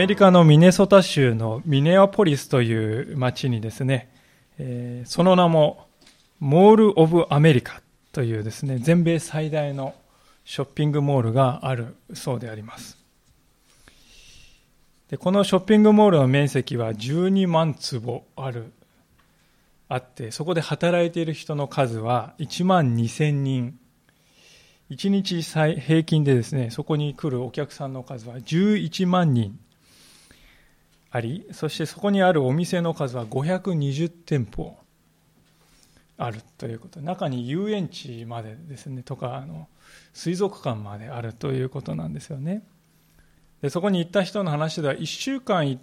メリカのミネソタ州のミネアポリスという町にですね、えー、その名もモール・オブ・アメリカというですね、全米最大のショッピングモールがあるそうであります。でこのショッピングモールの面積は12万坪ある、あって、そこで働いている人の数は1万2000人。1日平均でですね、そこに来るお客さんの数は11万人あり、そしてそこにあるお店の数は520店舗あるということ。中に遊園地までですね、とか、あの、水族館まであるということなんですよね。でそこに行った人の話では1週間行っ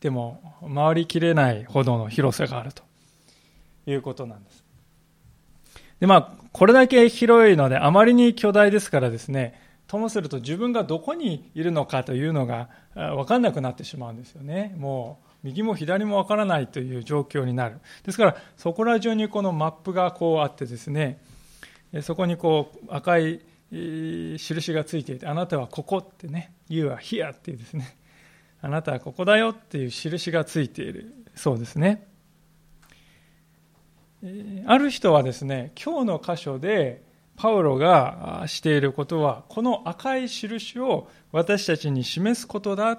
ても回りきれないほどの広さがあるということなんです。で、まあ、これだけ広いので、あまりに巨大ですからですね、ともすると自分がどこにいるのかというのが分かんなくなってしまうんですよね。もう、右も左も分からないという状況になる。ですから、そこら中にこのマップがこうあってですね、そこにこう赤い印がついていて、あなたはここってね、You are here っていうですね、あなたはここだよっていう印がついているそうですね。ある人はですね、今日の箇所でパウロがしていることは、この赤い印を私たちに示すことだ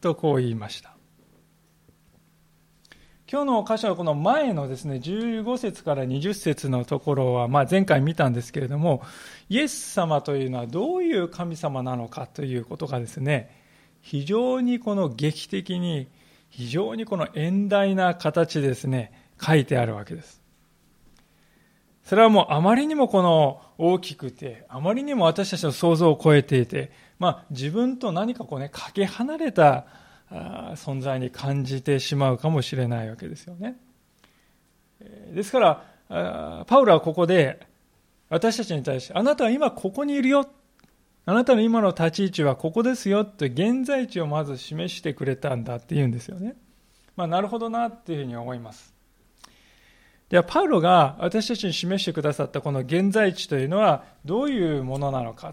とこう言いました。今日の箇所はこの前のですね、15節から20節のところは、まあ、前回見たんですけれども、イエス様というのはどういう神様なのかということがですね、非常にこの劇的に、非常にこの遠大な形でですね、書いてあるわけです。それはもうあまりにもこの大きくて、あまりにも私たちの想像を超えていて、まあ自分と何かこうね、かけ離れた存在に感じてしまうかもしれないわけですよね。ですから、パウロはここで私たちに対して、あなたは今ここにいるよ。あなたの今の立ち位置はここですよって現在地をまず示してくれたんだって言うんですよね。まあ、なるほどなっていうふうに思います。では、パウロが私たちに示してくださったこの現在地というのはどういうものなのか。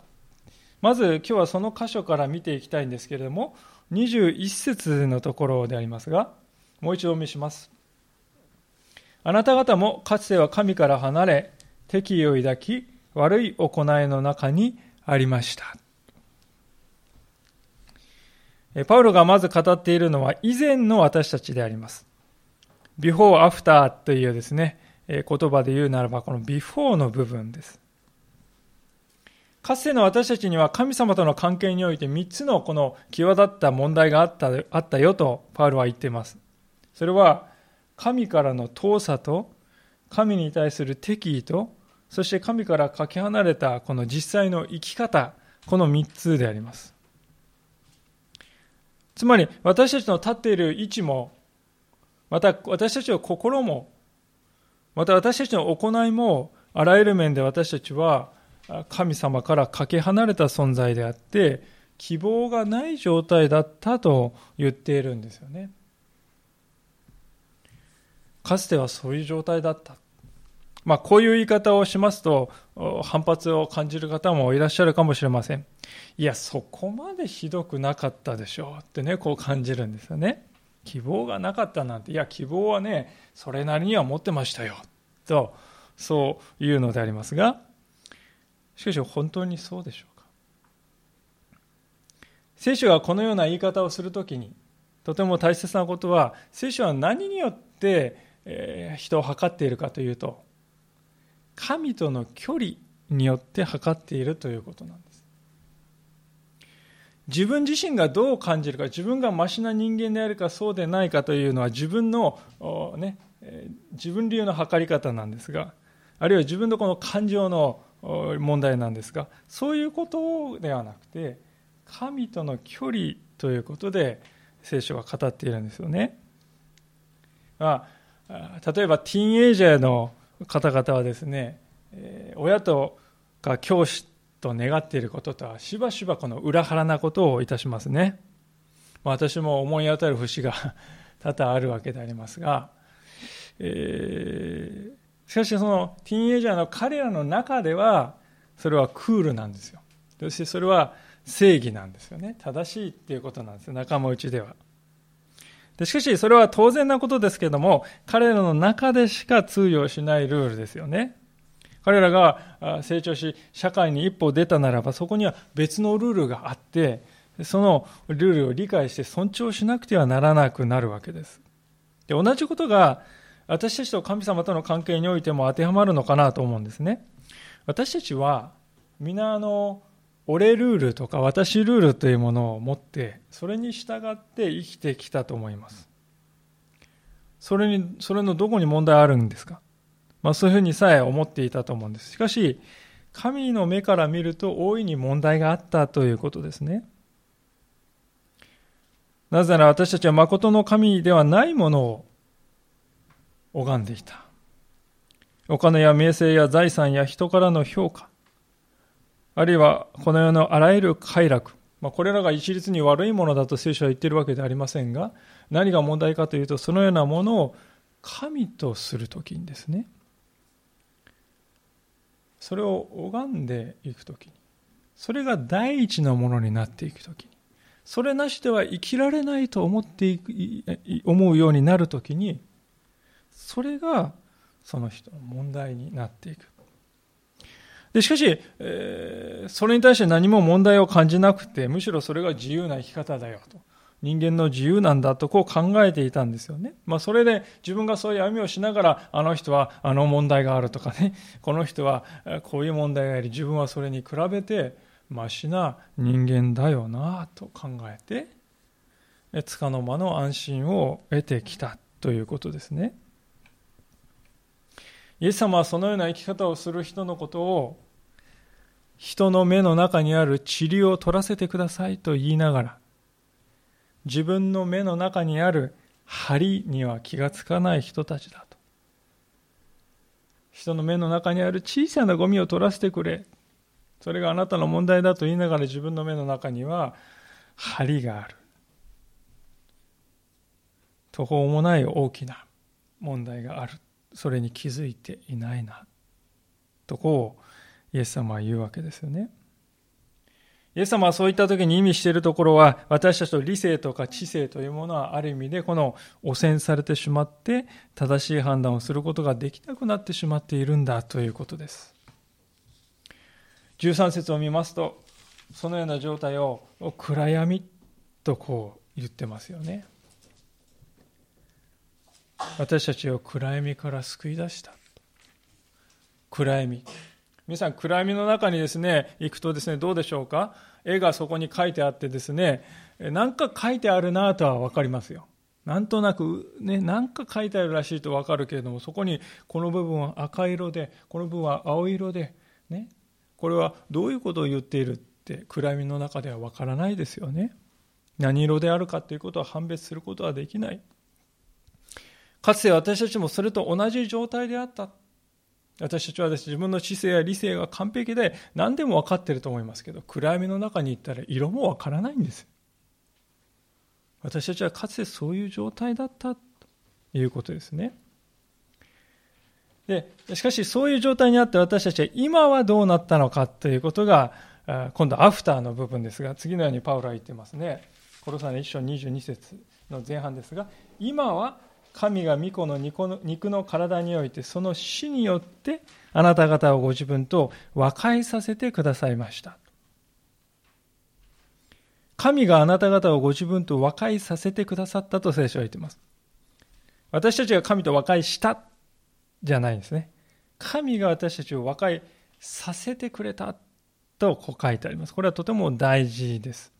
まず今日はその箇所から見ていきたいんですけれども、21節のところでありますが、もう一度お見せします。あなた方もかつては神から離れ、敵意を抱き、悪い行いの中にありました。パウロがまず語っているのは以前の私たちであります。ビフォー、アフターというですね、言葉で言うならばこのビフォーの部分です。かつての私たちには神様との関係において3つのこの際立った問題があったあったよとパウロは言っています。それは神からの遠さと神に対する敵意とそして神からかけ離れたこの実際の生き方この3つであります。つまり私たちの立っている位置もまた私たちの心もまた私たちの行いもあらゆる面で私たちは神様からかけ離れた存在であって、希望がない状態だったと言っているんですよね。かつてはそういう状態だった。まあ、こういう言い方をしますと、反発を感じる方もいらっしゃるかもしれません。いや、そこまでひどくなかったでしょうってね、こう感じるんですよね。希望がなかったなんて、いや、希望はね、それなりには持ってましたよ。と、そういうのでありますが、しかし本当にそうでしょうか？聖書がこのような言い方をするときにとても大切なことは聖書は何によって人を測っているかというと神との距離によって測っているということなんです自分自身がどう感じるか自分がましな人間であるかそうでないかというのは自分の、ね、自分流の測り方なんですがあるいは自分のこの感情の問題なんですがそういうことではなくて神との距離ということで聖書は語っているんですよね。まあ、例えばティーンエイジャーの方々はですね親とか教師と願っていることとはしばしばこの裏腹なことをいたしますね。私も思い当たる節が 多々あるわけでありますが、えー、しかしそのティーンエイジャーの彼らの中ではそれはクールなんですよそしてそれは正義なんですよね。正しいっていうことなんですよ、仲間内では。でしかし、それは当然なことですけども、彼らの中でしか通用しないルールですよね。彼らが成長し、社会に一歩出たならば、そこには別のルールがあって、そのルールを理解して尊重しなくてはならなくなるわけです。で同じことが、私たちと神様との関係においても当てはまるのかなと思うんですね。私たちは、皆あの、俺ルールとか私ルールというものを持って、それに従って生きてきたと思います。それに、それのどこに問題あるんですか？まあそういうふうにさえ思っていたと思うんです。しかし、神の目から見ると大いに問題があったということですね。なぜなら私たちは誠の神ではないものを拝んでいた。お金や名声や財産や人からの評価、あるいはこの世のあらゆる快楽、まあ、これらが一律に悪いものだと聖書は言っているわけではありませんが、何が問題かというと、そのようなものを神とするときにですね、それを拝んでいくときに、それが第一のものになっていくときに、それなしでは生きられないと思っていく、思うようになるときに、それがその人の問題になっていく。でしかし、えー、それに対して何も問題を感じなくて、むしろそれが自由な生き方だよと。人間の自由なんだとこう考えていたんですよね。まあそれで自分がそういう歩みをしながら、あの人はあの問題があるとかね、この人はこういう問題があり、自分はそれに比べてマシな人間だよなと考えて、つかの間の安心を得てきたということですね。イエス様はそのような生き方をする人のことを人の目の中にある塵を取らせてくださいと言いながら自分の目の中にある針には気がつかない人たちだと。人の目の中にある小さなゴミを取らせてくれ。それがあなたの問題だと言いながら自分の目の中には針がある。途方もない大きな問題がある。それに気づいていないな。とこうイエス様は言うわけですよね。イエス様はそういった時に意味しているところは私たちと理性とか知性というものはある意味でこの汚染されてしまって正しい判断をすることができなくなってしまっているんだということです。13節を見ますとそのような状態を暗闇とこう言ってますよね。私たちを暗闇から救い出した暗闇皆さん暗闇の中にですね行くとですねどうでしょうか？絵がそこに書いてあってですね何か書いてあるなとは分かりますよ。なんとなくね何か書いてあるらしいと分かるけれどもそこにこの部分は赤色でこの部分は青色でね。これはどういうことを言っているって暗闇の中では分からないですよね。何色であるかということは判別することはできない。かつて私たちもそれと同じ状態であった。私たちはです、自分の知性や理性が完璧で何でも分かってると思いますけど、暗闇の中に行ったら色も分からないんです。私たちはかつてそういう状態だったということですね。でしかしそういう状態にあって私たちは今はどうなったのかということが今度アフターの部分ですが次のようにパウロは言ってますね。コロサの1章22節の前半ですが今は神が御子の肉の体においてその死によってあなた方をご自分と和解させてくださいました。神があなた方をご自分と和解させてくださったと聖書は言っています。私たちが神と和解したじゃないんですね。神が私たちを和解させてくれたとこう書いてあります。これはとても大事です。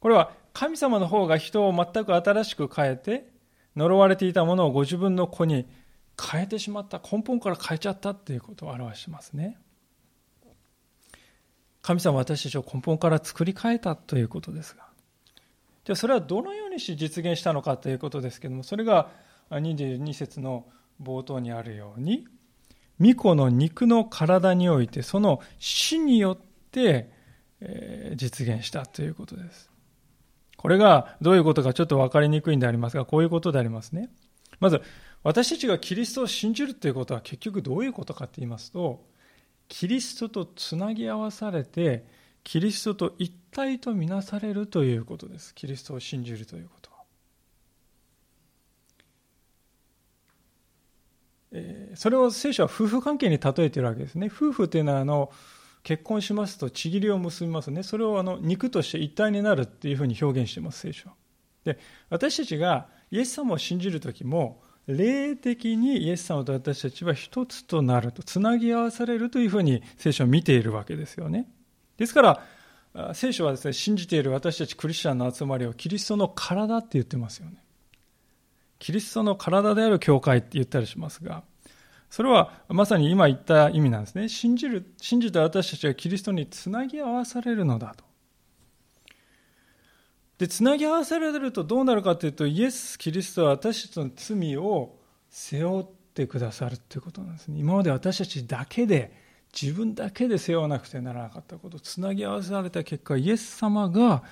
これは神様の方が人を全く新しく変えて呪われていたものをご自分の子に変えてしまった根本から変えちゃったっていうことを表しますね。神様私たちを根本から作り変えたということですが。じゃあそれはどのようにして実現したのかということですけどもそれが22節の冒頭にあるように巫女の肉の体においてその死によって実現したということです。これがどういうことかちょっと分かりにくいんでありますが、こういうことでありますね。まず、私たちがキリストを信じるということは結局どういうことかと言いますと、キリストとつなぎ合わされて、キリストと一体とみなされるということです。キリストを信じるということは。えー、それを聖書は夫婦関係に例えているわけですね。夫婦というのはあの結婚しますとちぎりを結びますね。それをあの肉として一体になるっていうふうに表現してます、聖書。で、私たちがイエス様を信じるときも、霊的にイエス様と私たちは一つとなると、つなぎ合わされるというふうに聖書を見ているわけですよね。ですから、聖書はですね、信じている私たちクリスチャンの集まりをキリストの体って言ってますよね。キリストの体である教会って言ったりしますが、それはまさに今言った意味なんですね。信じる、信じた私たちはキリストにつなぎ合わされるのだと。で、つなぎ合わされるとどうなるかというと、イエス・キリストは私たちの罪を背負ってくださるということなんですね。今まで私たちだけで、自分だけで背負わなくてならなかったこと、つなぎ合わされた結果、イエス様が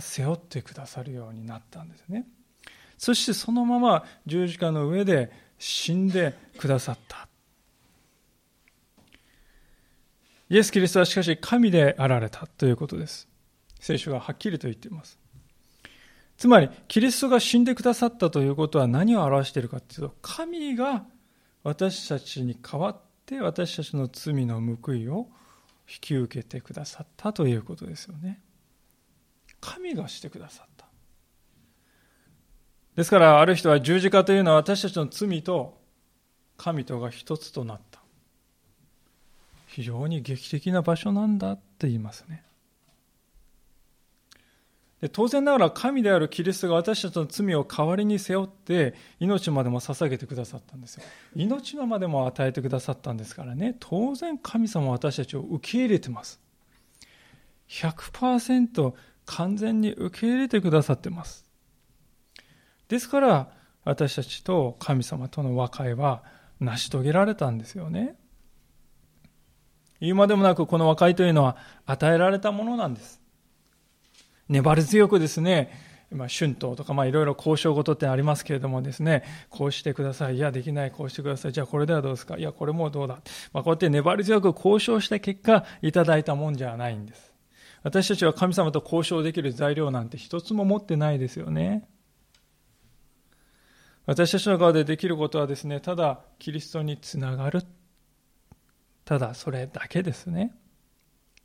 背負ってくださるようになったんですね。そしてそのまま十字架の上で死んでくださった。イエス・キリストはしかし神であられたということです。聖書がはっきりと言っています。つまり、キリストが死んでくださったということは何を表しているかというと、神が私たちに代わって私たちの罪の報いを引き受けてくださったということですよね。神がしてくださった。ですから、ある人は十字架というのは私たちの罪と神とが一つとなった。非常に劇的な場所なんだって言いますね。で当然ながら神であるキリストが私たちの罪を代わりに背負って命までも捧げてくださったんですよ。命のまでも与えてくださったんですからね、当然神様は私たちを受け入れてます。100%完全に受け入れてくださってます。ですから、私たちと神様との和解は成し遂げられたんですよね。言うまでもなくこの和解というのは与えられたものなんです。粘り強くですね、ま、春闘とか、まあ、いろいろ交渉事ってありますけれどもですね、こうしてください。いや、できない。こうしてください。じゃあ、これではどうですかいや、これもどうだ。まあ、こうやって粘り強く交渉した結果、いただいたもんじゃないんです。私たちは神様と交渉できる材料なんて一つも持ってないですよね。私たちの側でできることはですね、ただキリストにつながる。ただそれだけですね。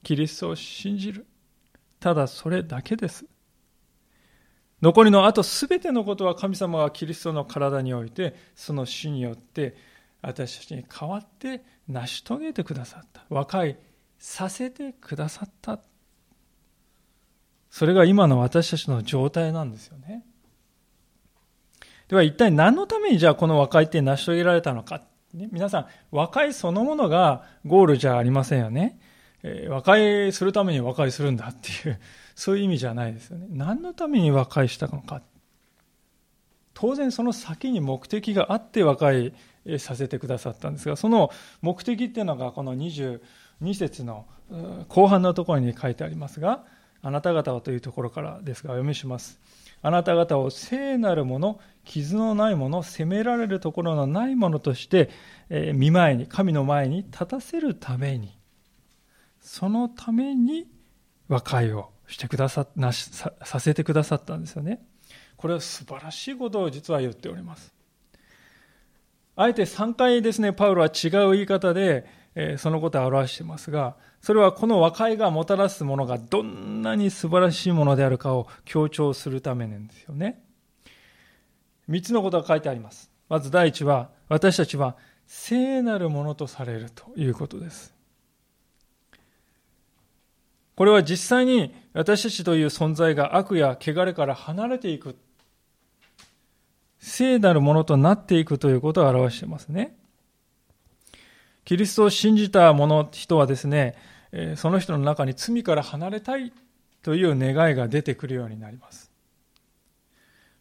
キリストを信じる。ただそれだけです。残りのあとすべてのことは神様がキリストの体において、その死によって私たちに代わって成し遂げてくださった。和解させてくださった。それが今の私たちの状態なんですよね。では一体何のためにじゃあこの和解って成し遂げられたのか。ね、皆さん、和解そのものがゴールじゃありませんよね。えー、和解するために和解するんだっていう、そういう意味じゃないですよね。何のために和解したのか。当然その先に目的があって和解させてくださったんですが、その目的っていうのがこの22節の後半のところに書いてありますが、あなた方はというところからですが、お読みします。あなた方を聖なるもの、傷のないもの、責められるところのないものとして、えー、見前に、神の前に立たせるために、そのために和解をしてくださなしささせてくださったんですよね。これは素晴らしいことを実は言っております。あえて3回ですね、パウロは違う言い方で、え、そのことを表していますが、それはこの和解がもたらすものがどんなに素晴らしいものであるかを強調するためなんですよね。三つのことが書いてあります。まず第一は、私たちは聖なるものとされるということです。これは実際に私たちという存在が悪や汚れから離れていく、聖なるものとなっていくということを表していますね。キリストを信じた者、人はですね、その人の中に罪から離れたいという願いが出てくるようになります。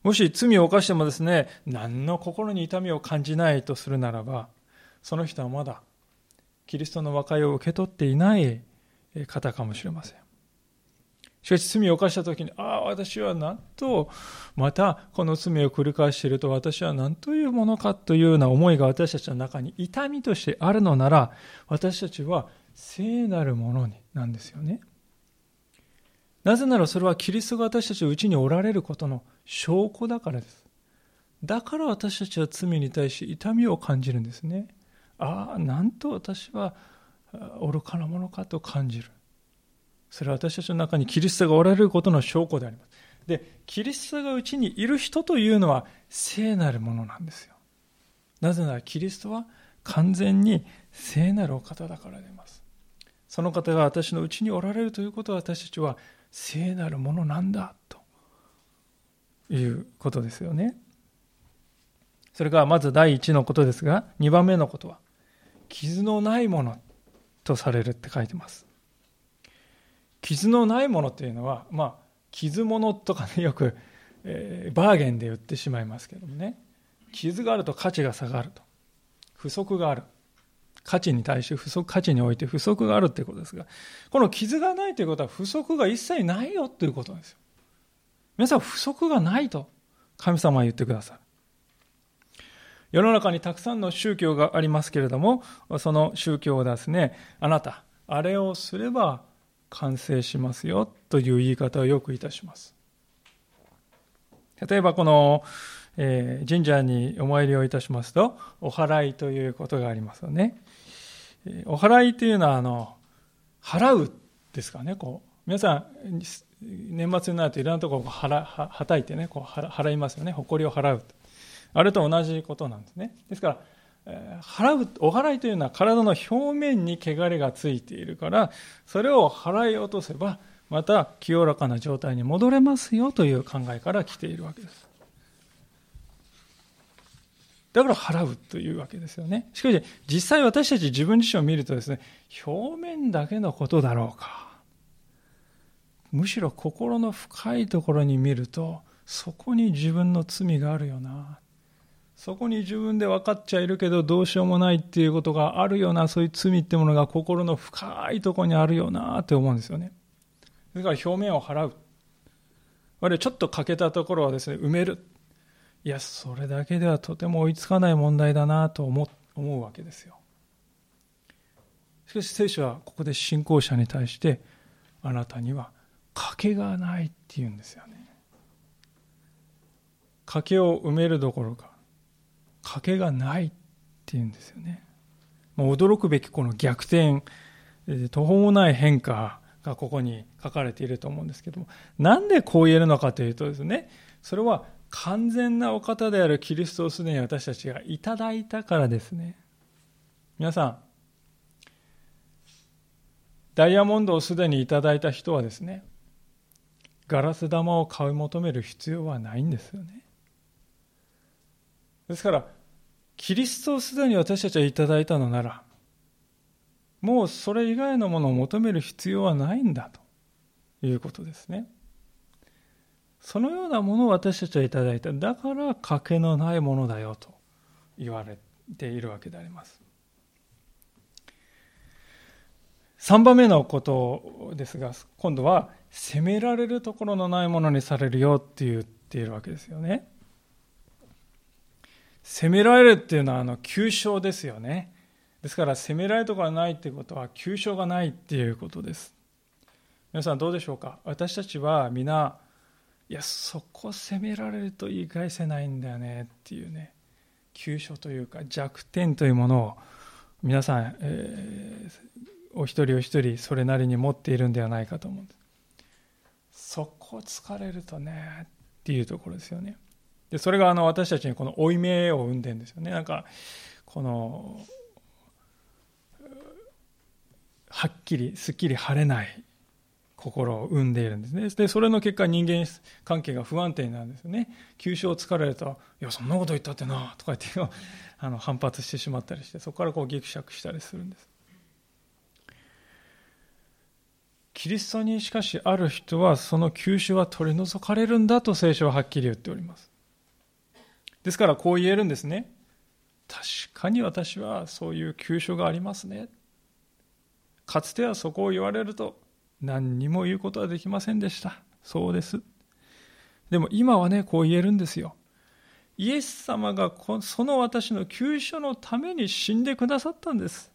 もし罪を犯してもですね、何の心に痛みを感じないとするならば、その人はまだキリストの和解を受け取っていない方かもしれません。しかし罪を犯した時に、ああ、私はなんと、またこの罪を繰り返していると私は何というものかというような思いが私たちの中に痛みとしてあるのなら、私たちは聖なるものになんですよね。なぜならそれはキリストが私たちのうちにおられることの証拠だからです。だから私たちは罪に対し痛みを感じるんですね。ああ、なんと私は愚かなものかと感じる。それは私たちの中にキリストがおられることの証拠であります。で、キリストがうちにいる人というのは聖なるものなんですよ。なぜならキリストは完全に聖なるお方だからであります。その方が私のうちにおられるということは私たちは聖なるものなんだということですよね。それがまず第一のことですが、2番目のことは、傷のないものとされるって書いてます。傷のないものっていうのは、まあ、傷物とかね、よく、えー、バーゲンで売ってしまいますけどもね、傷があると価値が下がると。不足がある。価値に対して不足、価値において不足があるということですが、この傷がないということは不足が一切ないよということですよ。皆さん不足がないと神様は言ってくださる。世の中にたくさんの宗教がありますけれども、その宗教をですね、あなた、あれをすれば完成しますよという言い方をよくいたします。例えばこの、えー、神社にお参りをいたしますと、お祓いということがありますよね。お祓いというのは、あの、払うですかね、こう。皆さん、年末になるといろんなところをはははたいてね、こう払いますよね。誇りを払う。あれと同じことなんですね。ですから、払う、お祓いというのは体の表面に汚れがついているから、それを払い落とせば、また清らかな状態に戻れますよという考えから来ているわけです。だから払うというわけですよね。しかし、実際私たち自分自身を見るとですね、表面だけのことだろうか。むしろ心の深いところに見ると、そこに自分の罪があるよな。そこに自分で分かっちゃいるけどどうしようもないっていうことがあるような、そういう罪ってものが心の深いとこにあるよなって思うんですよね。だから表面を払う。我々ちょっと欠けたところはですね、埋める。いや、それだけではとても追いつかない問題だなと思思うわけですよ。しかし聖書はここで信仰者に対して、あなたには賭けがないって言うんですよね。賭けを埋めるどころか、賭けがないって言うんですよね。まあ、驚くべきこの逆転、途方もない変化がここに書かれていると思うんですけども、なんでこう言えるのかというとですね、それは完全なお方であるキリストをすでに私たちがいただいたからですね。皆さん、ダイヤモンドをすでにいただいた人はですね、ガラス玉を買い求める必要はないんですよね。ですから、キリストをすでに私たちはいただいたのなら、もうそれ以外のものを求める必要はないんだということですね。そのようなものを私たちはいただいた。だから賭けのないものだよと言われているわけであります。3番目のことですが、今度は責められるところのないものにされるよって言っているわけですよね。責められるっていうのはあの急所ですよね。ですから責められるところがないっていうことは急所がないっていうことです。皆さんどうでしょうか？私たちは皆いやそこ責められると言い返せないんだよねっていうね急所というか弱点というものを皆さん、えー、お一人お一人それなりに持っているんではないかと思うんですそこ疲れるとねっていうところですよねでそれがあの私たちにこの負い目を生んでるんですよねなんかこのはっきりすっきり晴れない心を生んでいるんですね。で、それの結果人間関係が不安定なんですよね。急所を突かれると、いや、そんなこと言ったってな、とか言って あの反発してしまったりして、そこからこうギクシャクしたりするんです。キリストにしかしある人はその急所は取り除かれるんだと聖書ははっきり言っております。ですからこう言えるんですね。確かに私はそういう急所がありますね。かつてはそこを言われると何にも言うことはできませんでした。そうです。でも今はね、こう言えるんですよ。イエス様がその私の救所のために死んでくださったんです。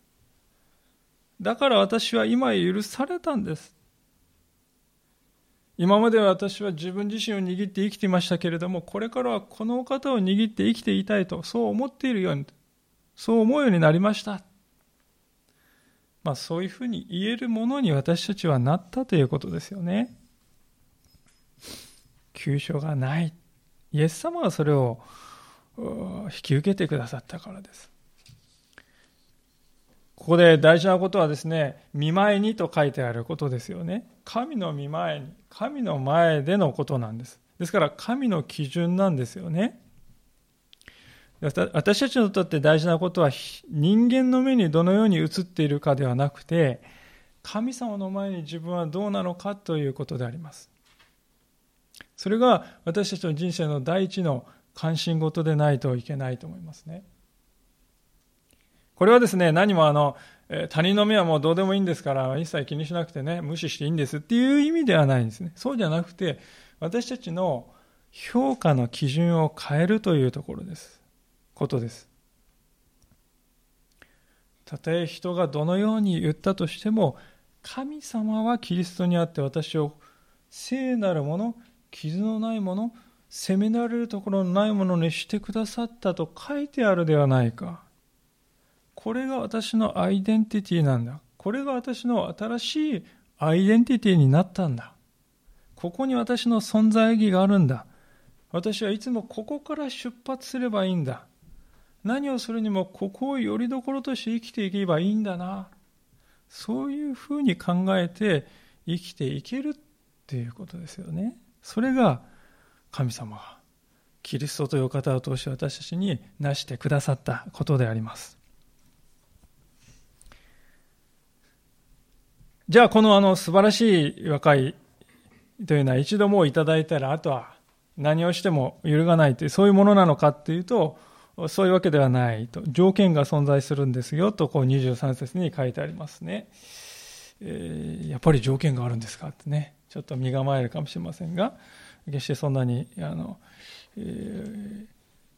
だから私は今許されたんです。今までは私は自分自身を握って生きていましたけれども、これからはこのお方を握って生きていたいと、そう思っているように、そう思うようになりました。まあ、そういうふうに言えるものに私たちはなったということですよね。急所がない。イエス様がそれを引き受けてくださったからです。ここで大事なことはですね、見舞いにと書いてあることですよね。神の見舞いに、神の前でのことなんです。ですから、神の基準なんですよね。私たちにとって大事なことは、人間の目にどのように映っているかではなくて、神様の前に自分はどうなのかということであります。それが私たちの人生の第一の関心事でないといけないと思いますね。これはですね、何もあの、他人の目はもうどうでもいいんですから、一切気にしなくてね、無視していいんですっていう意味ではないんですね。そうじゃなくて、私たちの評価の基準を変えるというところです。ことです。たとえ人がどのように言ったとしても、神様はキリストにあって私を聖なるもの、傷のないもの、責められるところのないものにしてくださったと書いてあるではないか。これが私のアイデンティティなんだ。これが私の新しいアイデンティティになったんだ。ここに私の存在意義があるんだ。私はいつもここから出発すればいいんだ。何をするにもここをよりどころとして生きていけばいいんだな。そういうふうに考えて生きていけるっていうことですよね。それが神様がキリストという方を通して私たちに成してくださったことであります。じゃあこのあの素晴らしい和解というのは一度もういただいたらあとは何をしても揺るがないというそういうものなのかっていうとそういうわけではないと条件が存在するんですよとこう23節に書いてありますね、えー、やっぱり条件があるんですかってね。ちょっと身構えるかもしれませんが決してそんなにあの、え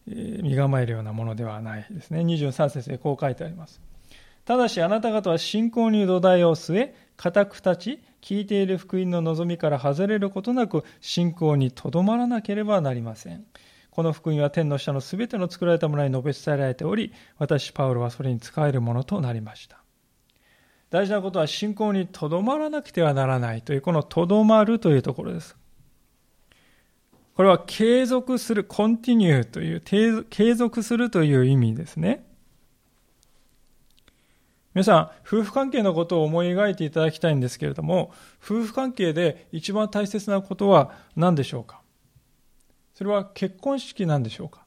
ー、身構えるようなものではないですね。23節でこう書いてあります。ただしあなた方は信仰に土台を据え固く立ち、聞いている福音の望みから外れることなく、信仰にとどまらなければなりません。この福音は天の下のすべての作られたものに述べ伝えられており、私、パウロはそれに使えるものとなりました。大事なことは信仰にとどまらなくてはならないという、このとどまるというところです。これは継続する、コンティニューという、継続するという意味ですね。皆さん、夫婦関係のことを思い描いていただきたいんですけれども、夫婦関係で一番大切なことは何でしょうか？それは結婚式なんでしょうか？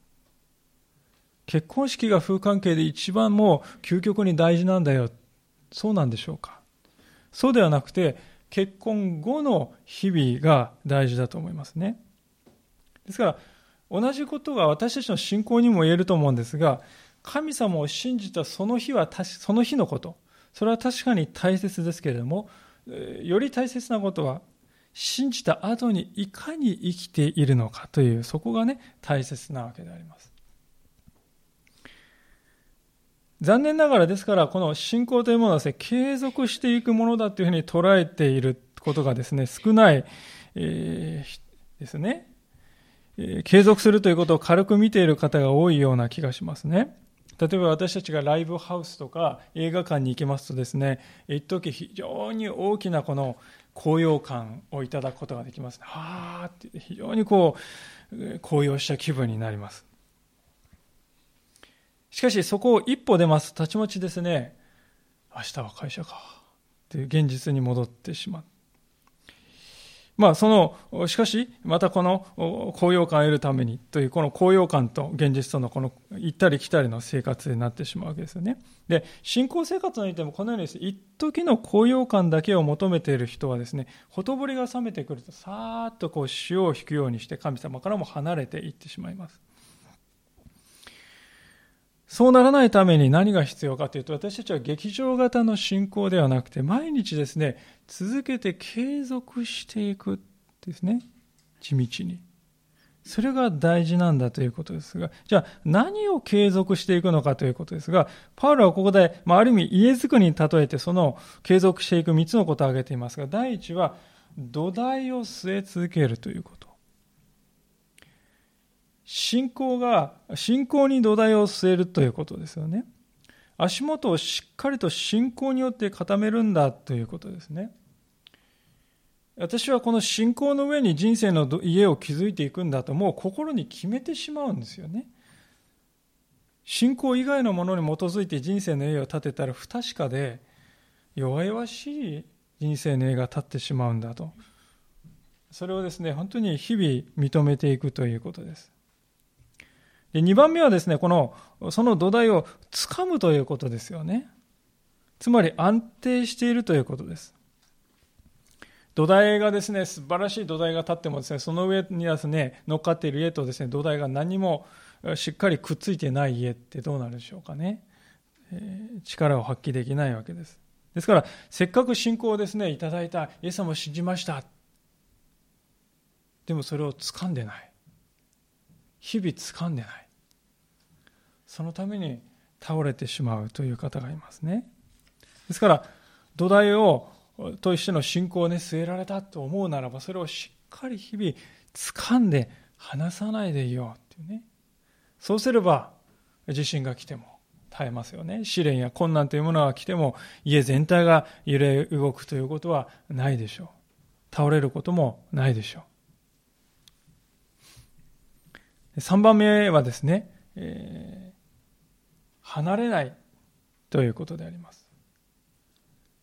結婚式が夫婦関係で一番もう究極に大事なんだよ。そうなんでしょうか？そうではなくて、結婚後の日々が大事だと思いますね。ですから、同じことが私たちの信仰にも言えると思うんですが、神様を信じたその日は、その日のこと。それは確かに大切ですけれども、より大切なことは、信じた後にいかに生きているのかという、そこがね、大切なわけであります。残念ながらですから、この信仰というものはですね、継続していくものだというふうに捉えていることがですね、少ない、えー、ですね、継続するということを軽く見ている方が多いような気がしますね。例えば私たちがライブハウスとか映画館に行きますとですね、一時非常に大きなこの高揚感をいただくことができます。はあって非常にこう、高揚した気分になります。しかしそこを一歩出ます。たちまちですね、明日は会社か。という現実に戻ってしまう。まあ、その、しかし、またこの高揚感を得るためにという、この高揚感と現実とのこの行ったり来たりの生活になってしまうわけですよね。で、信仰生活においてもこのようにです、ね、一時の高揚感だけを求めている人はですね、ほとぼりが冷めてくると、さーっとこう潮を引くようにして神様からも離れていってしまいます。そうならないために何が必要かというと、私たちは劇場型の信仰ではなくて、毎日ですね、続けて継続していくですね、地道に。それが大事なんだということですが、じゃあ何を継続していくのかということですが、パウロはここで、まあ、ある意味家づくりに例えてその継続していく3つのことを挙げていますが、第一は土台を据え続けるということ。信仰が、信仰に土台を据えるということですよね。足元をしっかりと信仰によって固めるんだということですね。私はこの信仰の上に人生の家を築いていくんだともう心に決めてしまうんですよね。信仰以外のものに基づいて人生の家を建てたら不確かで弱々しい人生の家が建ってしまうんだと。それをですね、本当に日々認めていくということです。で2番目はですね、この、その土台をつかむということですよね。つまり安定しているということです。土台がですね、素晴らしい土台が立ってもですね、その上にですね、乗っかっている家とですね、土台が何もしっかりくっついてない家ってどうなるでしょうかね。えー、力を発揮できないわけです。ですから、せっかく信仰をですね、いただいた、イエス様を信じました。でもそれを掴んでない。日々掴んでない。そのために倒れてしまうという方がいますね。ですから、土台をとしての信仰をね、据えられたと思うならば、それをしっかり日々掴んで離さないでいようっていうね。そうすれば、地震が来ても耐えますよね。試練や困難というものが来ても、家全体が揺れ動くということはないでしょう。倒れることもないでしょう。3番目はですね、えー、離れないということであります。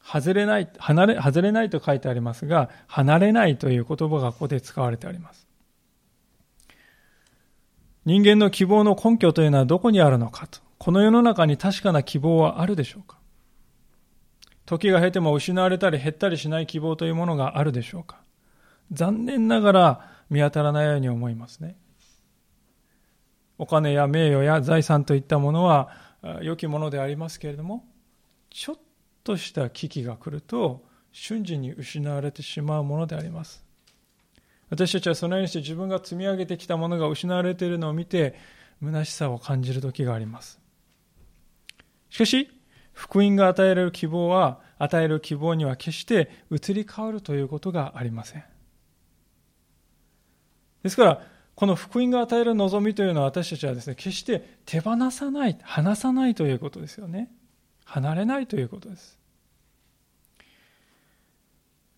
外れない、離れ、外れないと書いてありますが、離れないという言葉がここで使われてあります。人間の希望の根拠というのはどこにあるのかと。この世の中に確かな希望はあるでしょうか時が経ても失われたり減ったりしない希望というものがあるでしょうか残念ながら見当たらないように思いますね。お金や名誉や財産といったものは良きものでありますけれども、ちょっとした危機が来ると瞬時に失われてしまうものであります。私たちはそのようにして自分が積み上げてきたものが失われているのを見て虚しさを感じる時があります。しかし、福音が与えられる希望は、与える希望には決して移り変わるということがありません。ですから、この福音が与える望みというのは私たちはですね、決して手放さない、離さないということですよね。離れないということです。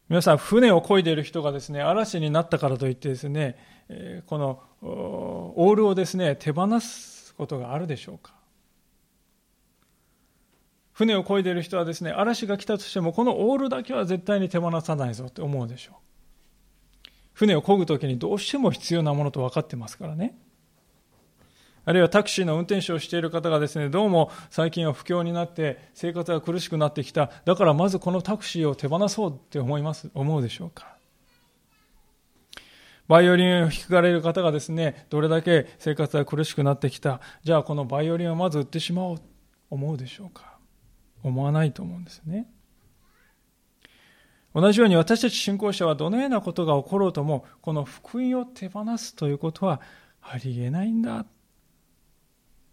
皆さん、船を漕いでいる人がですね、嵐になったからといってですね、このオールをですね、手放すことがあるでしょうか船を漕いでいる人はですね、嵐が来たとしても、このオールだけは絶対に手放さないぞって思うでしょう。船を漕ぐときにどうしても必要なものと分かってますからね。あるいはタクシーの運転手をしている方がですね、どうも最近は不況になって生活が苦しくなってきた。だからまずこのタクシーを手放そうって思います、思うでしょうか。バイオリンを弾かれる方がですね、どれだけ生活が苦しくなってきた。じゃあこのバイオリンをまず売ってしまおう。思うでしょうか。思わないと思うんですね。同じように私たち信仰者はどのようなことが起ころうとも、この福音を手放すということはありえないんだ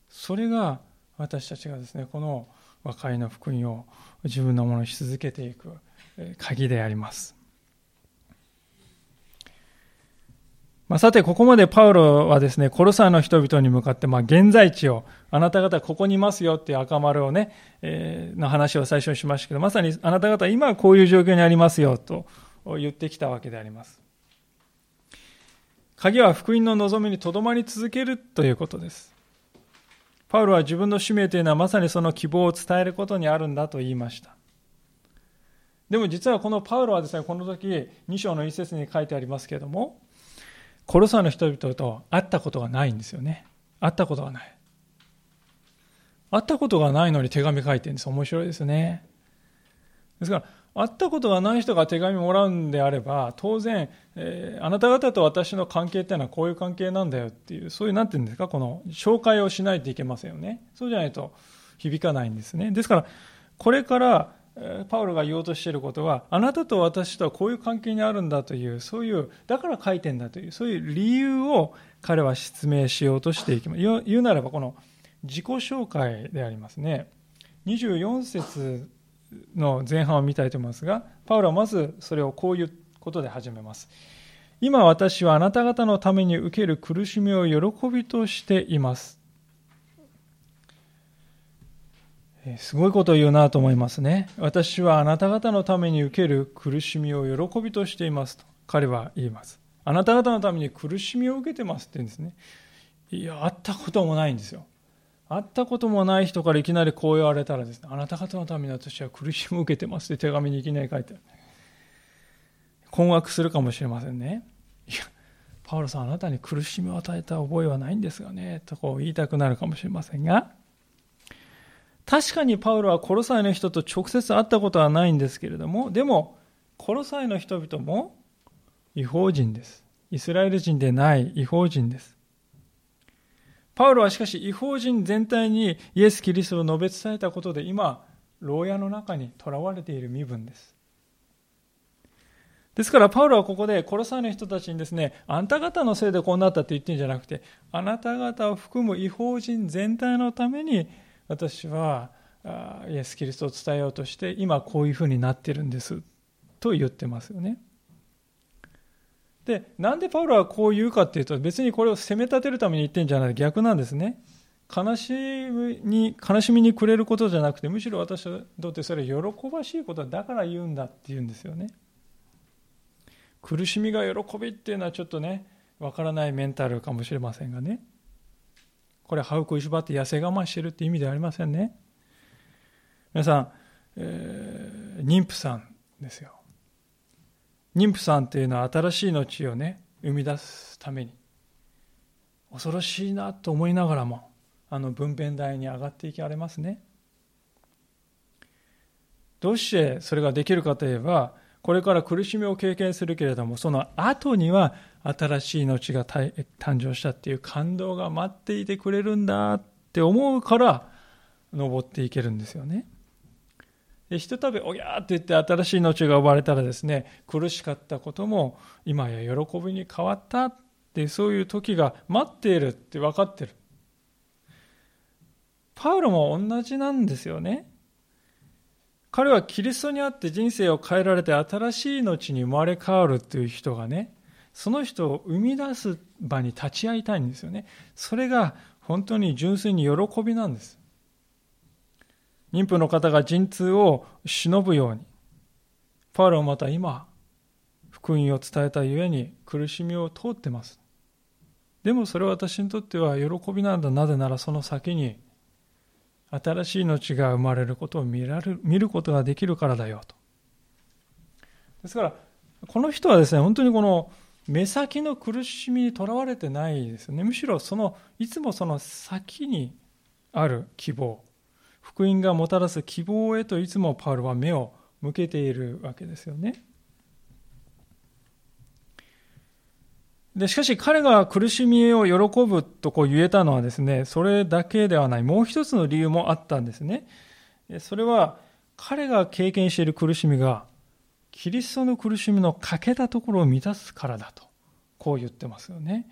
それが私たちがですねこの和解の福音を自分のものにし続けていく鍵であります。まあ、さて、ここまでパウロはですね、コロサの人々に向かって、まあ、現在地を、あなた方ここにいますよっていう赤丸をね、えー、の話を最初にしましたけど、まさにあなた方今こういう状況にありますよと言ってきたわけであります。鍵は福音の望みにとどまり続けるということです。パウロは自分の使命というのはまさにその希望を伝えることにあるんだと言いました。でも実はこのパウロはですね、この時、2章の一節に書いてありますけれども、コロサの人々と会ったことがないんですよね。会ったことがない。会ったことがないのに手紙書いてるんです。面白いですね。ですから、会ったことがない人が手紙もらうんであれば、当然、えー、あなた方と私の関係っていうのはこういう関係なんだよっていう、そういう、なんていうんですか、この紹介をしないといけませんよね。そうじゃないと響かないんですね。ですから、これから、パウロが言おうとしていることは、あなたと私とはこういう関係にあるんだという、そういう、だから書いてんだという、そういう理由を彼は説明しようとしていきます。言うならば、この自己紹介でありますね。24節の前半を見たいと思いますが、パウロはまずそれをこういうことで始めます。今私はあなた方のために受ける苦しみを喜びとしています。すごいことを言うなと思いますね。私はあなた方のために受ける苦しみを喜びとしていますと彼は言います。あなた方のために苦しみを受けてますって言うんですね。いや、会ったこともないんですよ。会ったこともない人からいきなりこう言われたらですね、あなた方のために私は苦しみを受けてますって手紙にいきなり書いてある。困惑するかもしれませんね。いや、パウロさん、あなたに苦しみを与えた覚えはないんですがね、とこう言いたくなるかもしれませんが、確かにパウロはコロサイの人と直接会ったことはないんですけれども、でも、コロサイの人々も違法人です。イスラエル人でない違法人です。パウロはしかし違法人全体にイエス・キリストを述べ伝えたことで今、牢屋の中にとらわれている身分です。ですから、パウロはここでコロサイの人たちにですね、あんた方のせいでこうなったって言ってんじゃなくて、あなた方を含む違法人全体のために私はイエス・キリストを伝えようとして今こういうふうになってるんですと言ってますよね。でなんでパウロはこう言うかっていうと別にこれを責め立てるために言ってるんじゃない逆なんですね。悲しみに悲しみに暮れることじゃなくてむしろ私にとってそれは喜ばしいことだから言うんだって言うんですよね。苦しみが喜びっていうのはちょっとねわからないメンタルかもしれませんがねこれ歯を食いしばって痩せ我慢してるって意味ではありませんね。皆さん、えー、妊婦さんですよ。妊婦さんっていうのは新しい命をね生み出すために恐ろしいなと思いながらもあの分娩台に上がっていかれますね。どうしてそれができるかといえばこれから苦しみを経験するけれどもその後には新しい命が誕生したっていう感動が待っていてくれるんだって思うから登っていけるんですよね。でひとたびおぎゃーって言って新しい命が生まれたらですね苦しかったことも今や喜びに変わったってそういう時が待っているって分かってるパウロも同じなんですよね彼はキリストにあって人生を変えられて新しい命に生まれ変わるという人がねその人を生み出す場に立ち会いたいんですよね。それが本当に純粋に喜びなんです。妊婦の方が陣痛を忍ぶように、パウロはまた今、福音を伝えたゆえに苦しみを通ってます。でもそれは私にとっては喜びなんだ。なぜならその先に新しい命が生まれることを見られる見ることができるからだよと。ですから、この人はですね、本当にこの目先の苦しみにとらわれてないですよね。むしろその、いつもその先にある希望、福音がもたらす希望へといつもパウルは目を向けているわけですよね。でしかし彼が苦しみを喜ぶとこう言えたのはですね、それだけではない、もう一つの理由もあったんですね。それは彼が経験している苦しみがキリストの苦しみの欠けたところを満たすからだと、こう言ってますよね。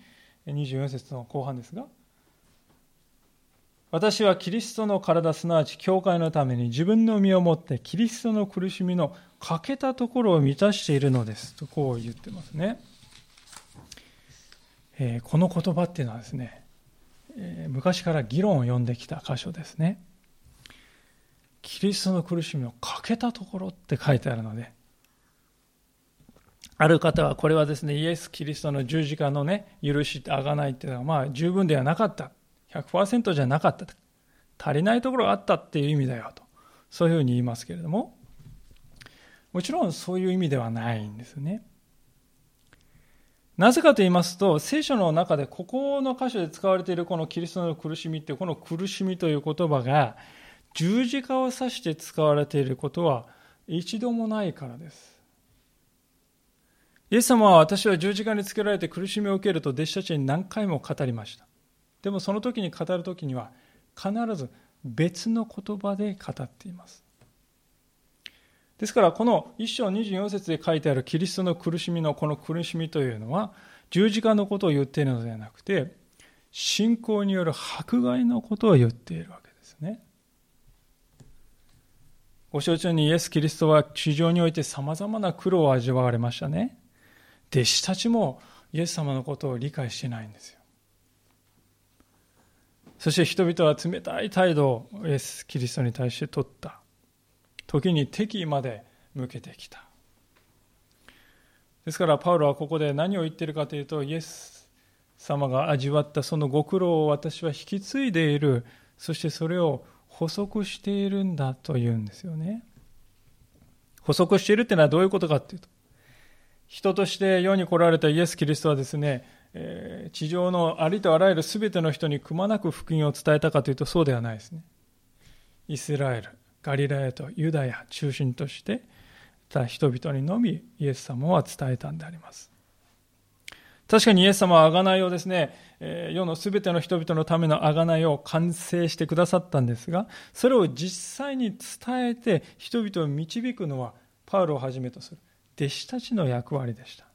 24節の後半ですが、私はキリストの体、すなわち教会のために自分の身をもってキリストの苦しみの欠けたところを満たしているのです。とこう言ってますね。えー、この言葉っていうのはですね、えー、昔から議論を読んできた箇所ですね。キリストの苦しみを欠けたところって書いてあるので、ある方はこれはですね、イエス・キリストの十字架のね、許し、あがないっていうのは、まあ十分ではなかった。100%じゃなかった。足りないところがあったっていう意味だよと。そういうふうに言いますけれども、もちろんそういう意味ではないんですね。なぜかと言いますと、聖書の中でここの箇所で使われているこのキリストの苦しみってこの苦しみという言葉が十字架を指して使われていることは一度もないからです。イエス様は私は十字架につけられて苦しみを受けると弟子たちに何回も語りました。でもその時に語る時には必ず別の言葉で語っています。ですからこの一章24節で書いてあるキリストの苦しみのこの苦しみというのは十字架のことを言っているのではなくて信仰による迫害のことを言っているわけですね。ご承知のようにイエス・キリストは地上において様々な苦労を味わわれましたね。弟子たちもイエス様のことを理解してないんですよ。そして人々は冷たい態度をイエス・キリストに対して取った。時に敵意まで向けてきた。ですからパウロはここで何を言っているかというとイエス様が味わったそのご苦労を私は引き継いでいる。そしてそれを補足しているんだというんですよね。補足しているっていうのはどういうことかっていうと人として世に来られたイエス・キリストはですね、え、地上のありとあらゆる全ての人にくまなく福音を伝えたかというとそうではないですね。イスラエル。ガリラヤとユダヤ中心としてた人々にのみイエス様は伝えたんであります。確かにイエス様は贖いをですね、世のすべての人々のための贖いを完成してくださったんですが、それを実際に伝えて人々を導くのはパウロをはじめとする弟子たちの役割でした。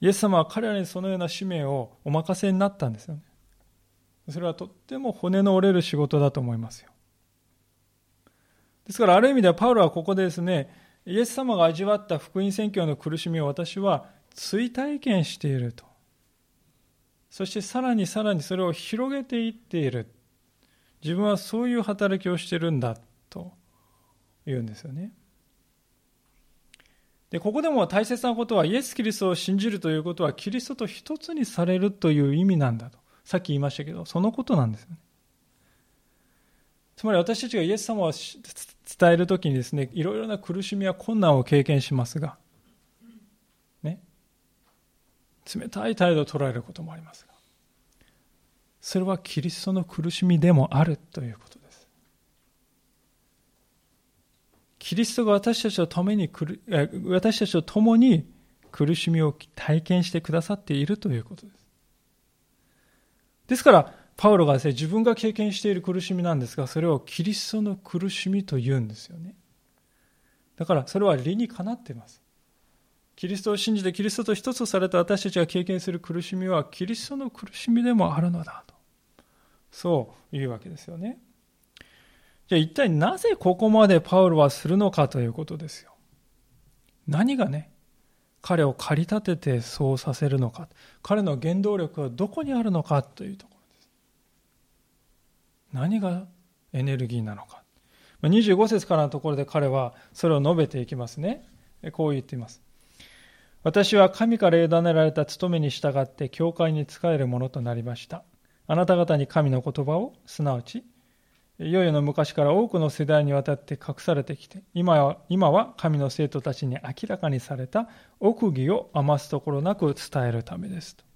イエス様は彼らにそのような使命をお任せになったんですよね。それはとっても骨の折れる仕事だと思いますよ。ですからある意味ではパウロはここでですね、イエス様が味わった福音宣教の苦しみを私は追体験していると。そしてさらにさらにそれを広げていっている。自分はそういう働きをしてるんだと言うんですよね。で、ここでも大切なことはイエス・キリストを信じるということはキリストと一つにされるという意味なんだと。さっき言いましたけど、そのことなんですよね。つまり私たちがイエス様を伝えるときにですね、いろいろな苦しみや困難を経験しますが、ね、冷たい態度を取られることもありますが、それはキリストの苦しみでもあるということです。キリストが私たちと共に私たちと共に苦しみを体験してくださっているということです。ですから、パウロがですね、自分が経験している苦しみなんですが、それをキリストの苦しみと言うんですよね。だからそれは理にかなっています。キリストを信じてキリストと一つとされた私たちが経験する苦しみはキリストの苦しみでもあるのだと。そういうわけですよね。じゃあ一体なぜここまでパウロはするのかということですよ。何がね、彼を駆り立ててそうさせるのか、彼の原動力はどこにあるのかというと。何がエネルギーなのか。25節からのところで彼はそれを述べていきますね。こう言っています。私は神から委ねられた務めに従って教会に仕えるものとなりました。あなた方に神の言葉を、すなわち、いよいよの昔から多くの世代にわたって隠されてきて、今は今は神の生徒たちに明らかにされた奥義を余すところなく伝えるためですと。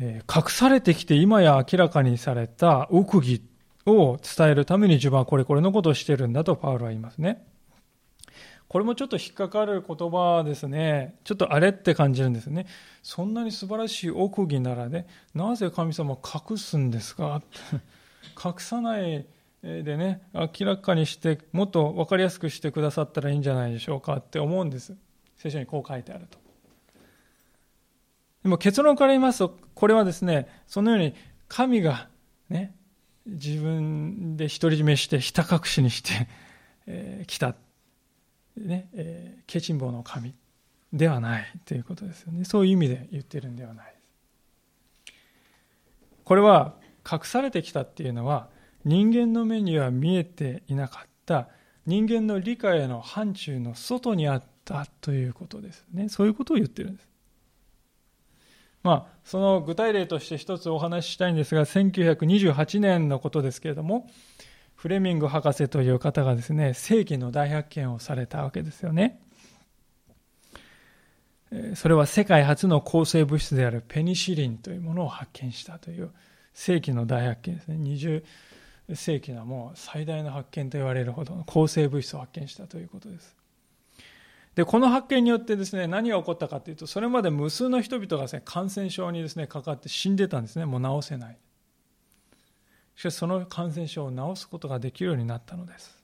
隠されてきて今や明らかにされた奥義を伝えるために自分はこれこれのことをしてるんだとパウロは言いますね。これもちょっと引っかかる言葉ですね。ちょっとあれって感じるんですね。そんなに素晴らしい奥義ならね、なぜ神様隠すんですか？隠さないでね、明らかにして、もっと分かりやすくしてくださったらいいんじゃないでしょうかって思うんです。聖書にこう書いてあると。でも結論から言いますと、これはですね、そのように神がね、自分で独り占めして、ひた隠しにして、えー、来た、ね、えー、ケチンボの神ではないということですよね。そういう意味で言ってるんではないです。これは隠されてきたっていうのは、人間の目には見えていなかった人間の理解の範疇の外にあったということですね。そういうことを言ってるんです。まあ、その具体例として一つお話ししたいんですが、1928年のことですけれども、フレミング博士という方がですね、世紀の大発見をされたわけですよね。それは世界初の抗生物質であるペニシリンというものを発見したという世紀の大発見ですね。20世紀のもう最大の発見と言われるほどの抗生物質を発見したということです。で、この発見によってですね、何が起こったかというと、それまで無数の人々がですね、感染症にですね、かかって死んでたんですね。もう治せない。しかしその感染症を治すことができるようになったのです。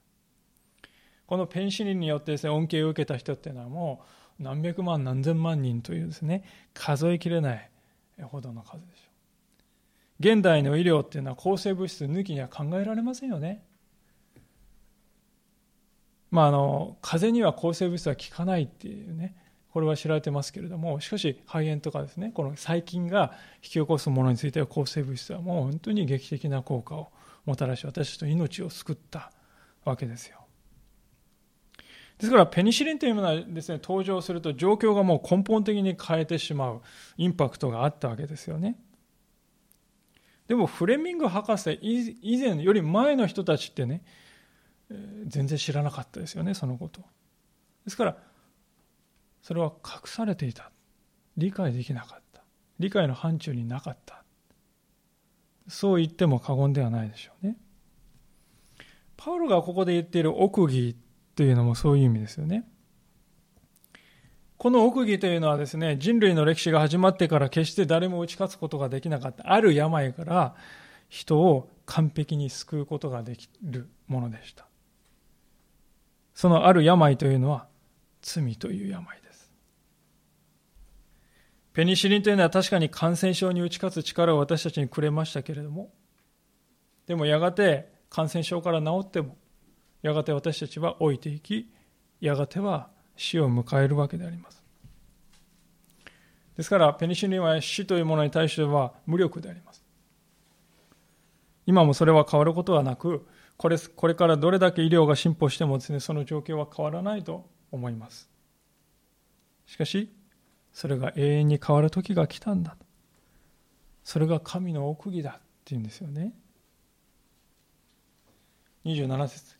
このペンシリンによってですね、恩恵を受けた人っていうのはもう何百万何千万人というですね、数えきれないほどの数でしょう。現代の医療っていうのは抗生物質抜きには考えられませんよね。まあ、あの風邪には抗生物質は効かないっていうねこれは知られてますけれどもしかし肺炎とかですねこの細菌が引き起こすものについては抗生物質はもう本当に劇的な効果をもたらし私たちの命を救ったわけですよ。ですからペニシリンというものはですね登場すると状況がもう根本的に変えてしまうインパクトがあったわけですよね。でもフレミング博士以前より前の人たちってね全然知らなかったですよねそのこと。ですからそれは隠されていた。理解できなかった。理解の範疇になかった。そう言っても過言ではないでしょうね。パウロがここで言っている奥義というのもそういう意味ですよね。この奥義というのはですね人類の歴史が始まってから決して誰も打ち勝つことができなかった。ある病から人を完璧に救うことができるものでした。そのある病というのは罪という病ですペニシリンというのは確かに感染症に打ち勝つ力を私たちにくれましたけれども、でもやがて感染症から治っても、やがて私たちは老いていき、やがては死を迎えるわけであります。ですから、ペニシリンは死というものに対しては無力であります。今もそれは変わることはなく、これこれからどれだけ医療が進歩してもですね、その状況は変わらないと思います。しかし、それが永遠に変わる時が来たんだそれが神の奥義だって言うんですよね。27節。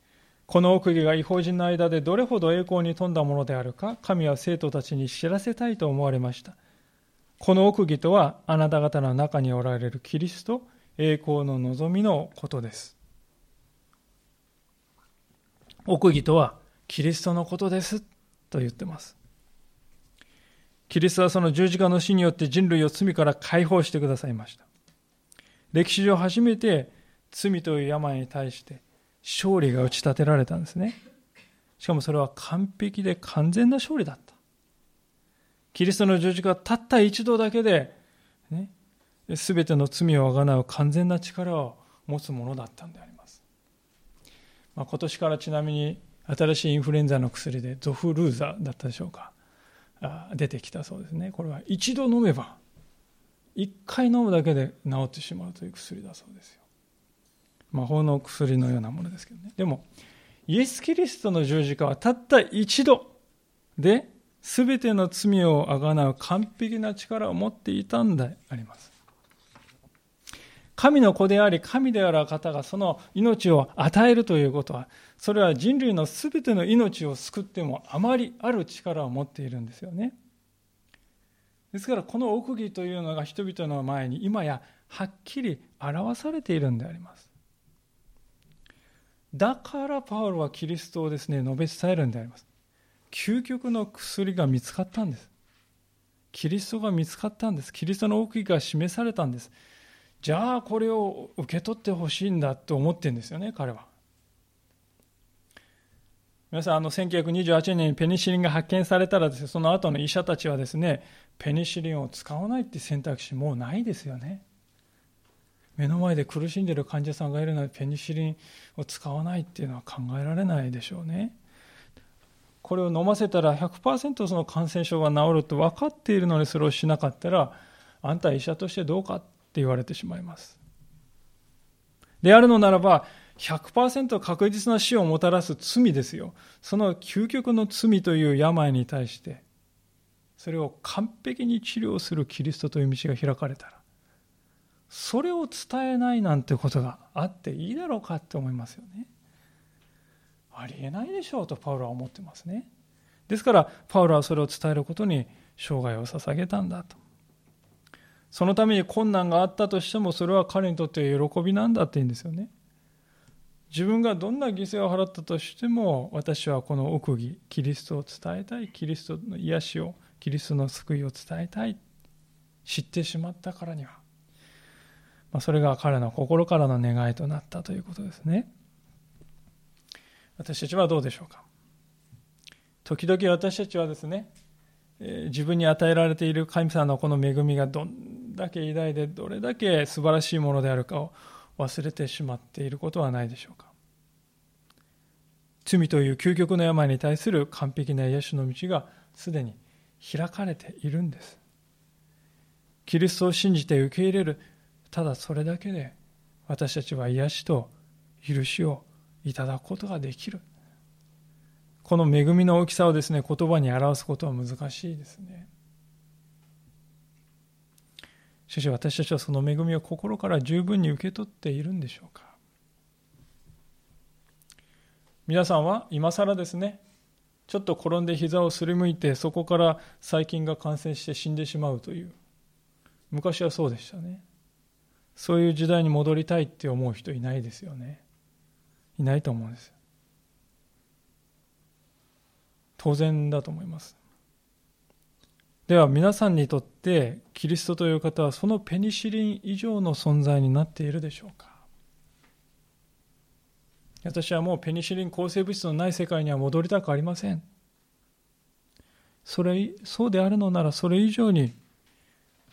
この奥義が違法人の間でどれほど栄光に富んだものであるか神は生徒たちに知らせたいと思われました。この奥義とはあなた方の中におられるキリスト栄光の望みのことです。奥義とはキリストのことですと言ってますキリストはその十字架の死によって人類を罪から解放してくださいました。歴史上初めて罪という病に対して勝利が打ち立てられたんですね。しかもそれは完璧で完全な勝利だった。キリストの十字架はたった一度だけで、ね、全ての罪をあがなう完全な力を持つものだったんであります。まあ、今年からちなみに新しいインフルエンザの薬でゾフルーザだったでしょうか。出てきたそうですね。これは一度飲めば一回飲むだけで治ってしまうという薬だそうですよ。魔法の薬のようなものですけどね。でもイエス・キリストの十字架はたった一度で全ての罪をあがなう完璧な力を持っていたんであります。神の子であり神である方がその命を与えるということはそれは人類の全ての命を救ってもあまりある力を持っているんですよね。ですからこの奥義というのが人々の前に今やはっきり表されているんであります。だからパウロはキリストをですね述べ伝えるんであります。究極の薬が見つかったんです。キリストが見つかったんです。キリストの奥義が示されたんです。じゃあこれを受け取ってほしいんだと思ってるんですよね彼は。皆さんあの1928年にペニシリンが発見されたらですその後の医者たちはですねペニシリンを使わないって選択肢もうないですよね。目の前で苦しんでる患者さんがいるのにペニシリンを使わないっていうのは考えられないでしょうね。これを飲ませたら100%その感染症が治ると分かっているのにそれをしなかったらあんた医者としてどうかっって言われてしまいます。であるのならば、100%確実な死をもたらす罪ですよ。その究極の罪という病に対して、それを完璧に治療するキリストという道が開かれたら、それを伝えないなんてことがあっていいだろうかって思いますよね。ありえないでしょうとパウロは思ってますね。ですから、パウロはそれを伝えることに生涯を捧げたんだと。そのために困難があったとしても、それは彼にとって喜びなんだって言うんですよね。自分がどんな犠牲を払ったとしても、私はこの奥義、キリストを伝えたい、キリストの癒しを、キリストの救いを伝えたい、知ってしまったからには、まあ、それが彼の心からの願いとなったということですね。私たちはどうでしょうか？時々私たちはですね、自分に与えられている神様のこの恵みがどんだけ偉大でどれだけ素晴らしいものであるかを忘れてしまっていることはないでしょうか罪という究極の病に対する完璧な癒しの道がすでに開かれているんです。キリストを信じて受け入れる、ただそれだけで私たちは癒しと許しをいただくことができる。この恵みの大きさをですね、言葉に表すことは難しいですね。しかし私たちはその恵みを心から十分に受け取っているんでしょうか？皆さんは今更ですねちょっと転んで膝をすりむいてそこから細菌が感染して死んでしまうという昔はそうでしたね。そういう時代に戻りたいって思う人いないですよね。いないと思うんです。当然だと思います。では皆さんにとってキリストという方はそのペニシリン以上の存在になっているでしょうか？私はもうペニシリン抗生物質のない世界には戻りたくありません。それ、そうであるのならそれ以上に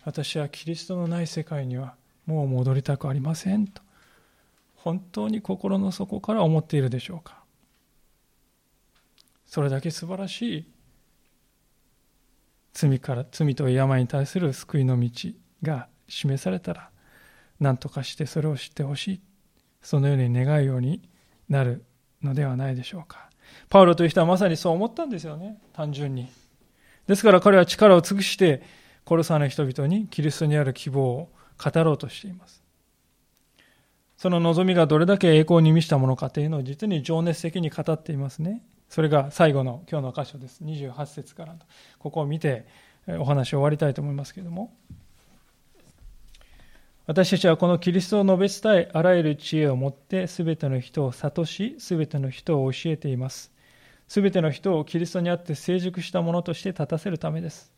私はキリストのない世界にはもう戻りたくありませんと本当に心の底から思っているでしょうか？それだけ素晴らしい罪から罪と病に対する救いの道が示されたら何とかしてそれを知ってほしいそのように願うようになるのではないでしょうか。パウロという人はまさにそう思ったんですよね、単純に。ですから彼は力を尽くして、コロサの人々にキリストにある希望を語ろうとしています。その望みがどれだけ栄光に満ちたものかというのを実に情熱的に語っていますね。それが最後の今日の箇所です。28節からここを見てお話を終わりたいと思いますけれども。私たちはこのキリストを述べ伝え、あらゆる知恵を持って、すべての人を諭し、すべての人を教えています。すべての人をキリストにあって成熟したものとして立たせるためです。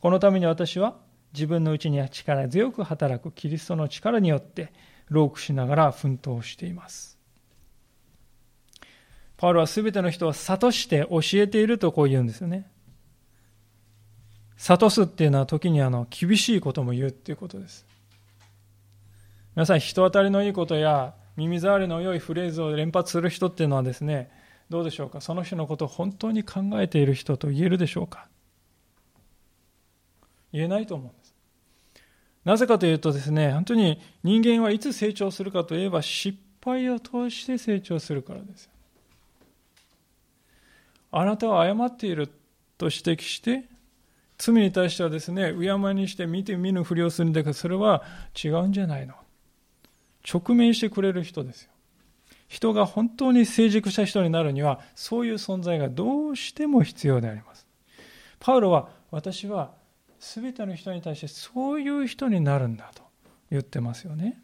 このために私は、自分のうちには力強く働くキリストの力によって、労苦しながら奮闘しています。パウロはすべての人を諭して教えているとこう言うんですよね。諭すっていうのは時にあの厳しいことも言うっていうことです。皆さん人当たりのいいことや耳障りの良いフレーズを連発する人っていうのはですねどうでしょうか？その人のことを本当に考えている人と言えるでしょうか？言えないと思うんですなぜかというとですね本当に人間はいつ成長するかといえば失敗を通して成長するからですあなたは誤っていると指摘して罪に対してはですね敬いにして見て見ぬふりをするんだけどそれは違うんじゃないの？直面してくれる人ですよ。人が本当に成熟した人になるには、そういう存在がどうしても必要であります。パウロは、私は全ての人に対してそういう人になるんだと言ってますよね。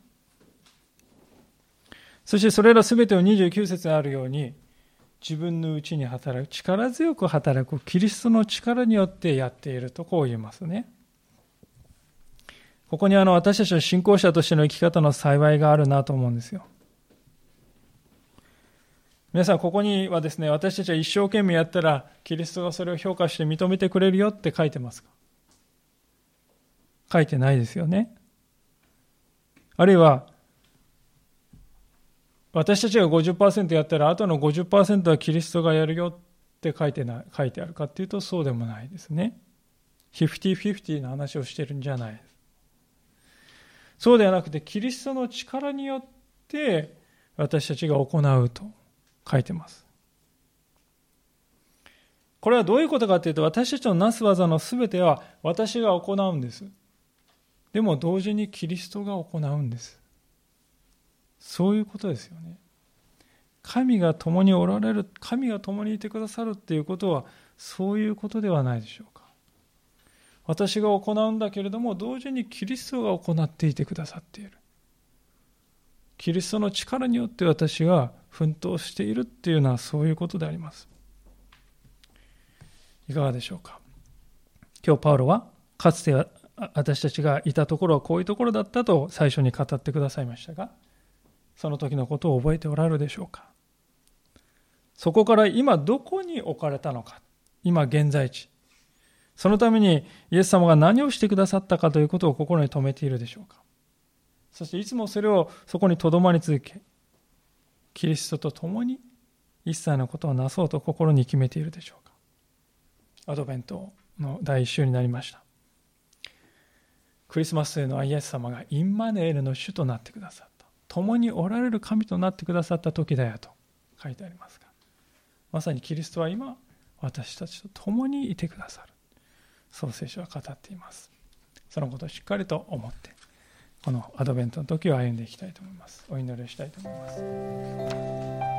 そしてそれら全てを29節にあるように、自分のうちに働く、力強く働くキリストの力によってやっているとこう言いますね。ここにあの私たちの信仰者としての生き方の幸いがあるなと思うんですよ。皆さん、ここにはですね、私たちは一生懸命やったら、キリストがそれを評価して認めてくれるよって書いてますか？書いてないですよね。あるいは、私たちが50%やったら、あとの50%はキリストがやるよって書いてない書いてあるかっていうと、そうでもないですね。50-50の話をしてるんじゃない。そうではなくて、キリストの力によって私たちが行うと書いてます。これはどういうことかというと、私たちのなす技のすべては私が行うんです。でも同時にキリストが行うんです。そういうことですよね。神が共におられる、神が共にいてくださるっていうことは、そういうことではないでしょうか。私が行うんだけれども同時にキリストが行っていてくださっているキリストの力によって私が奮闘しているっていうのはそういうことでありますいかがでしょうか今日パウロはかつて私たちがいたところはこういうところだったと最初に語ってくださいましたがその時のことを覚えておられるでしょうか？そこから今どこに置かれたのか？今現在地。そのためにイエス様が何をしてくださったかということを心に留めているでしょうか？そしていつもそれをそこにとどまり続けキリストと共に一切のことをなそうと心に決めているでしょうか？アドベントの第一週になりました。クリスマスへのイエス様がインマネールの主となってくださった。共におられる神となってくださった時だよと書いてありますがまさにキリストは今私たちと共にいてくださる。そう聖書は語っています。そのことをしっかりと思ってこのアドベントの時を歩んでいきたいと思います。お祈りをしたいと思います。